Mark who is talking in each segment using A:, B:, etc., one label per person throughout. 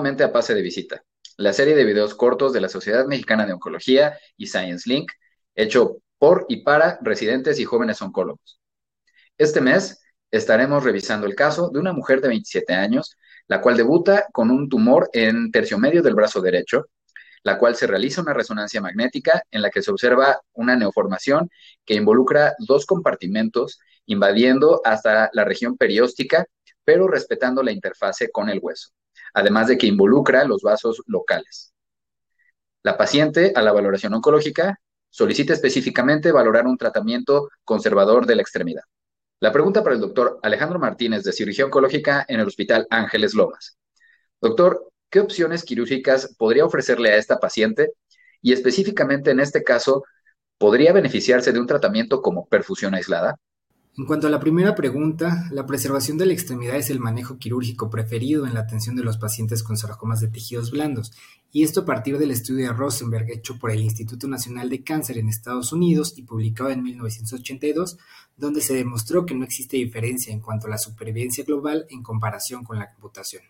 A: A Pase de Visita, la serie de videos cortos de la Sociedad Mexicana de Oncología y Science Link, hecho por y para residentes y jóvenes oncólogos. Este mes estaremos revisando el caso de una mujer de 27 años, la cual debuta con un tumor en tercio medio del brazo derecho, la cual se realiza una resonancia magnética en la que se observa una neoformación que involucra dos compartimentos invadiendo hasta la región perióstica, pero respetando la interfase con el hueso además de que involucra los vasos locales. La paciente, a la valoración oncológica, solicita específicamente valorar un tratamiento conservador de la extremidad. La pregunta para el doctor Alejandro Martínez de Cirugía Oncológica en el Hospital Ángeles Lomas. Doctor, ¿qué opciones quirúrgicas podría ofrecerle a esta paciente? Y específicamente en este caso, ¿podría beneficiarse de un tratamiento como perfusión aislada?
B: En cuanto a la primera pregunta, la preservación de la extremidad es el manejo quirúrgico preferido en la atención de los pacientes con sarcomas de tejidos blandos, y esto a partir del estudio de Rosenberg hecho por el Instituto Nacional de Cáncer en Estados Unidos y publicado en 1982, donde se demostró que no existe diferencia en cuanto a la supervivencia global en comparación con la amputación.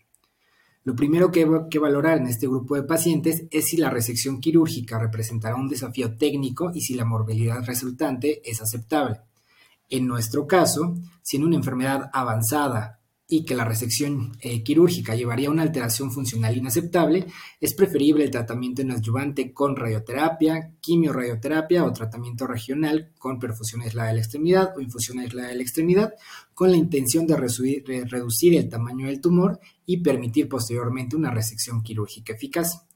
B: Lo primero que hay que valorar en este grupo de pacientes es si la resección quirúrgica representará un desafío técnico y si la morbilidad resultante es aceptable. En nuestro caso, siendo una enfermedad avanzada y que la resección eh, quirúrgica llevaría a una alteración funcional inaceptable, es preferible el tratamiento en adyuvante con radioterapia, quimioradioterapia o tratamiento regional con perfusión aislada de la extremidad o infusión aislada de la extremidad, con la intención de reducir el tamaño del tumor y permitir posteriormente una resección quirúrgica eficaz.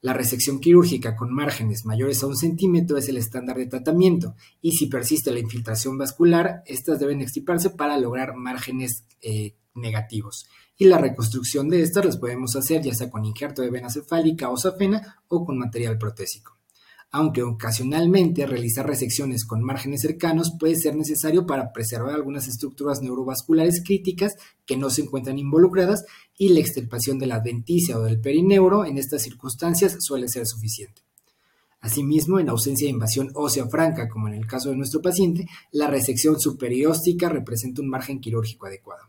B: La resección quirúrgica con márgenes mayores a un centímetro es el estándar de tratamiento y si persiste la infiltración vascular, estas deben extirparse para lograr márgenes eh, negativos. Y la reconstrucción de estas las podemos hacer ya sea con injerto de vena cefálica o safena o con material protésico aunque ocasionalmente realizar resecciones con márgenes cercanos puede ser necesario para preservar algunas estructuras neurovasculares críticas que no se encuentran involucradas y la extirpación de la adventicia o del perineuro en estas circunstancias suele ser suficiente. Asimismo, en ausencia de invasión ósea franca, como en el caso de nuestro paciente, la resección superióstica representa un margen quirúrgico adecuado.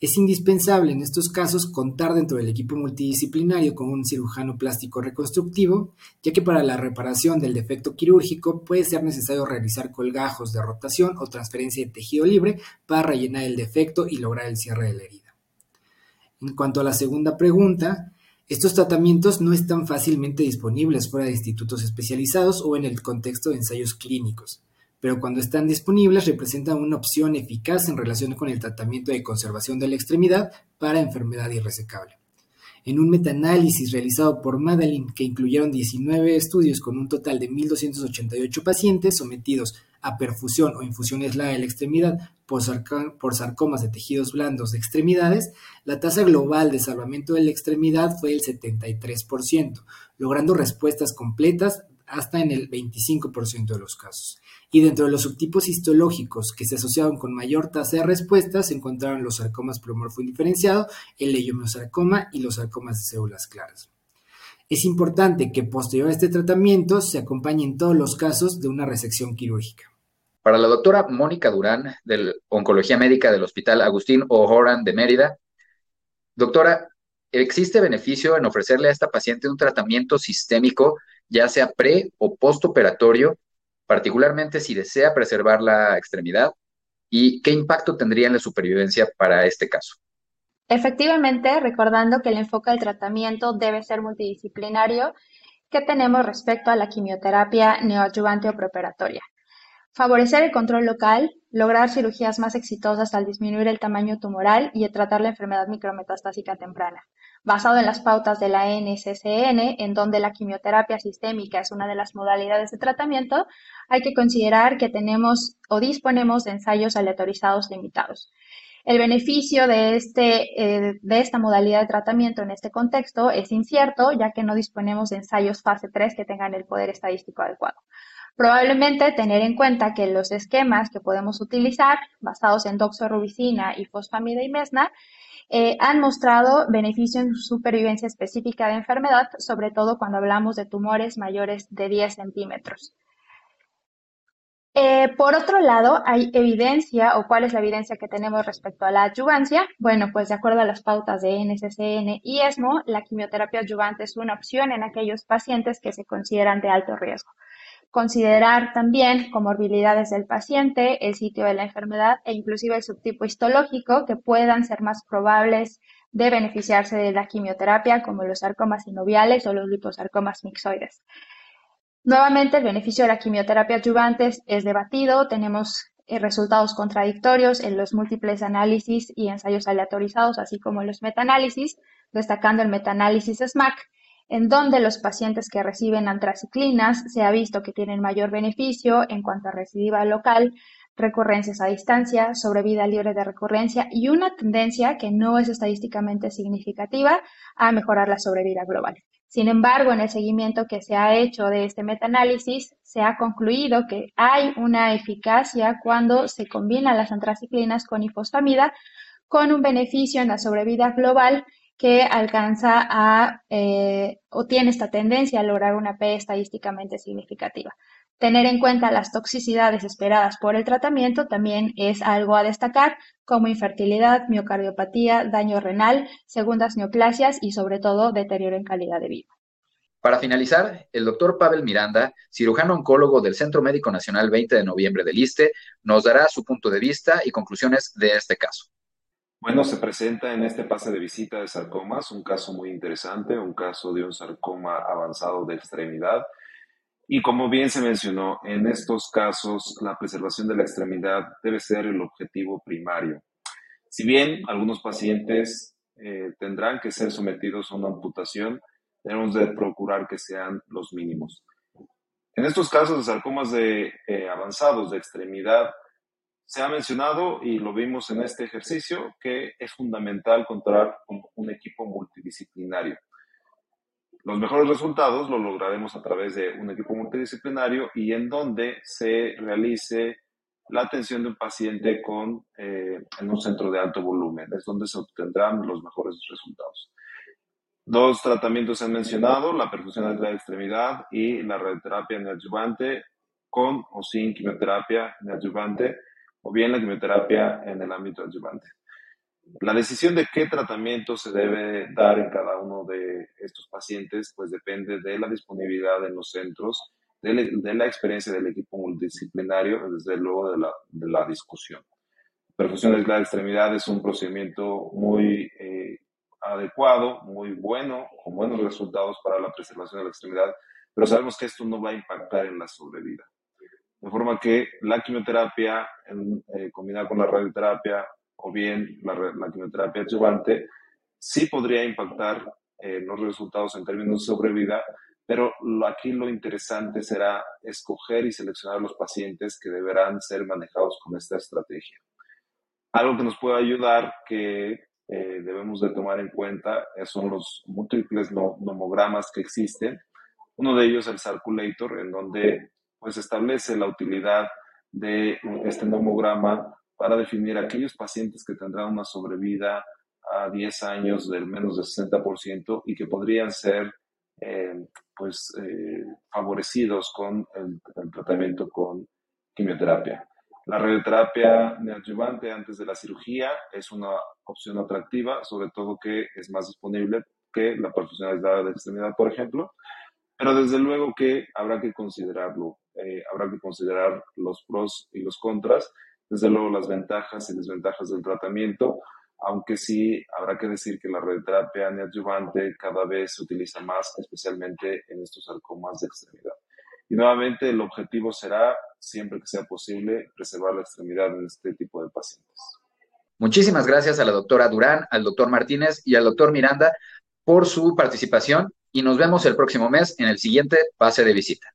B: Es indispensable en estos casos contar dentro del equipo multidisciplinario con un cirujano plástico reconstructivo, ya que para la reparación del defecto quirúrgico puede ser necesario realizar colgajos de rotación o transferencia de tejido libre para rellenar el defecto y lograr el cierre de la herida. En cuanto a la segunda pregunta, estos tratamientos no están fácilmente disponibles fuera de institutos especializados o en el contexto de ensayos clínicos pero cuando están disponibles representan una opción eficaz en relación con el tratamiento de conservación de la extremidad para enfermedad irresecable. En un metaanálisis realizado por Madeline, que incluyeron 19 estudios con un total de 1.288 pacientes sometidos a perfusión o infusión aislada de la extremidad por, por, sarcomas de tejidos blandos de extremidades, la tasa global de salvamento de la extremidad fue del 73%, logrando respuestas completas hasta en el 25% de los casos. Y dentro de los subtipos histológicos que se asociaban con mayor tasa de respuesta se encontraron los sarcomas pleomorfo indiferenciado, el leiomiosarcoma y los sarcomas de células claras. Es importante que posterior a este tratamiento se acompañe en todos los casos de una resección quirúrgica.
A: Para la doctora Mónica Durán, de Oncología Médica del Hospital Agustín O'Horan de Mérida, doctora, ¿existe beneficio en ofrecerle a esta paciente un tratamiento sistémico ya sea pre o postoperatorio, particularmente si desea preservar la extremidad, y qué impacto tendría en la supervivencia para este caso.
C: Efectivamente, recordando que el enfoque del tratamiento debe ser multidisciplinario, ¿qué tenemos respecto a la quimioterapia neoadyuvante o preoperatoria? Favorecer el control local, lograr cirugías más exitosas al disminuir el tamaño tumoral y tratar la enfermedad micrometastásica temprana basado en las pautas de la NCCN, en donde la quimioterapia sistémica es una de las modalidades de tratamiento, hay que considerar que tenemos o disponemos de ensayos aleatorizados limitados. El beneficio de, este, eh, de esta modalidad de tratamiento en este contexto es incierto, ya que no disponemos de ensayos fase 3 que tengan el poder estadístico adecuado. Probablemente tener en cuenta que los esquemas que podemos utilizar, basados en doxorubicina y fosfamida y mesna, eh, han mostrado beneficio en supervivencia específica de enfermedad, sobre todo cuando hablamos de tumores mayores de 10 centímetros. Eh, por otro lado, hay evidencia, o cuál es la evidencia que tenemos respecto a la adyuvancia. Bueno, pues de acuerdo a las pautas de NCCN y ESMO, la quimioterapia adyuvante es una opción en aquellos pacientes que se consideran de alto riesgo. Considerar también comorbilidades del paciente, el sitio de la enfermedad e inclusive el subtipo histológico que puedan ser más probables de beneficiarse de la quimioterapia, como los sarcomas sinoviales o los liposarcomas mixoides. Nuevamente, el beneficio de la quimioterapia adyuvante es debatido. Tenemos eh, resultados contradictorios en los múltiples análisis y ensayos aleatorizados, así como en los metaanálisis, destacando el metaanálisis SMAC, en donde los pacientes que reciben antraciclinas se ha visto que tienen mayor beneficio en cuanto a recidiva local, recurrencias a distancia, sobrevida libre de recurrencia y una tendencia que no es estadísticamente significativa a mejorar la sobrevida global. Sin embargo, en el seguimiento que se ha hecho de este metaanálisis, se ha concluido que hay una eficacia cuando se combinan las antraciclinas con ifosfamida con un beneficio en la sobrevida global que alcanza a eh, o tiene esta tendencia a lograr una P estadísticamente significativa. Tener en cuenta las toxicidades esperadas por el tratamiento también es algo a destacar, como infertilidad, miocardiopatía, daño renal, segundas neoplasias y sobre todo deterioro en calidad de vida.
A: Para finalizar, el doctor Pavel Miranda, cirujano oncólogo del Centro Médico Nacional 20 de noviembre del ISTE, nos dará su punto de vista y conclusiones de este caso.
D: Bueno, se presenta en este pase de visita de sarcomas un caso muy interesante, un caso de un sarcoma avanzado de extremidad y como bien se mencionó, en estos casos la preservación de la extremidad debe ser el objetivo primario. Si bien algunos pacientes eh, tendrán que ser sometidos a una amputación, debemos de procurar que sean los mínimos. En estos casos de sarcomas de, eh, avanzados de extremidad, se ha mencionado y lo vimos en este ejercicio que es fundamental contar con un equipo multidisciplinario. Los mejores resultados los lograremos a través de un equipo multidisciplinario y en donde se realice la atención de un paciente con, eh, en un centro de alto volumen. Es donde se obtendrán los mejores resultados. Dos tratamientos se han mencionado, la perfusión de la extremidad y la radioterapia neoadyuvante con o sin quimioterapia neoadyuvante o bien la quimioterapia en el ámbito adyuvante. La decisión de qué tratamiento se debe dar en cada uno de estos pacientes, pues depende de la disponibilidad en los centros, de, la experiencia del equipo multidisciplinario, desde luego de la, de la discusión. Perfusión de la extremidad es un procedimiento muy eh, adecuado, muy bueno, con buenos resultados para la preservación de la extremidad, pero sabemos que esto no va a impactar en la sobrevida. De forma que la quimioterapia eh, combinada con la radioterapia o bien la, quimioterapia adyuvante, sí podría impactar eh, los resultados en términos de sobrevida, pero aquí lo interesante será escoger y seleccionar los pacientes que deberán ser manejados con esta estrategia. Algo que nos puede ayudar, que eh, debemos de tomar en cuenta, son los múltiples nomogramas que existen. Uno de ellos, el Circulator, en donde pues establece la utilidad de este nomograma para definir aquellos pacientes que tendrán una sobrevida a 10 años del menos del 60% y que podrían ser eh, pues, eh, favorecidos con el, tratamiento con quimioterapia. La radioterapia neoadyuvante antes de la cirugía es una opción atractiva, sobre todo que es más disponible que la profesionalidad de extremidad, por ejemplo, pero desde luego que habrá que considerarlo, eh, habrá que considerar los pros y los contras desde luego las ventajas y desventajas del tratamiento, aunque sí habrá que decir que la radioterapia neoadyuvante cada vez se utiliza más, especialmente en estos sarcomas de extremidad. Y nuevamente el objetivo será, siempre que sea posible, preservar la extremidad en este tipo de pacientes.
A: Muchísimas gracias a la doctora Durán, al doctor Martínez y al doctor Miranda por su participación y nos vemos el próximo mes en el siguiente pase de visita.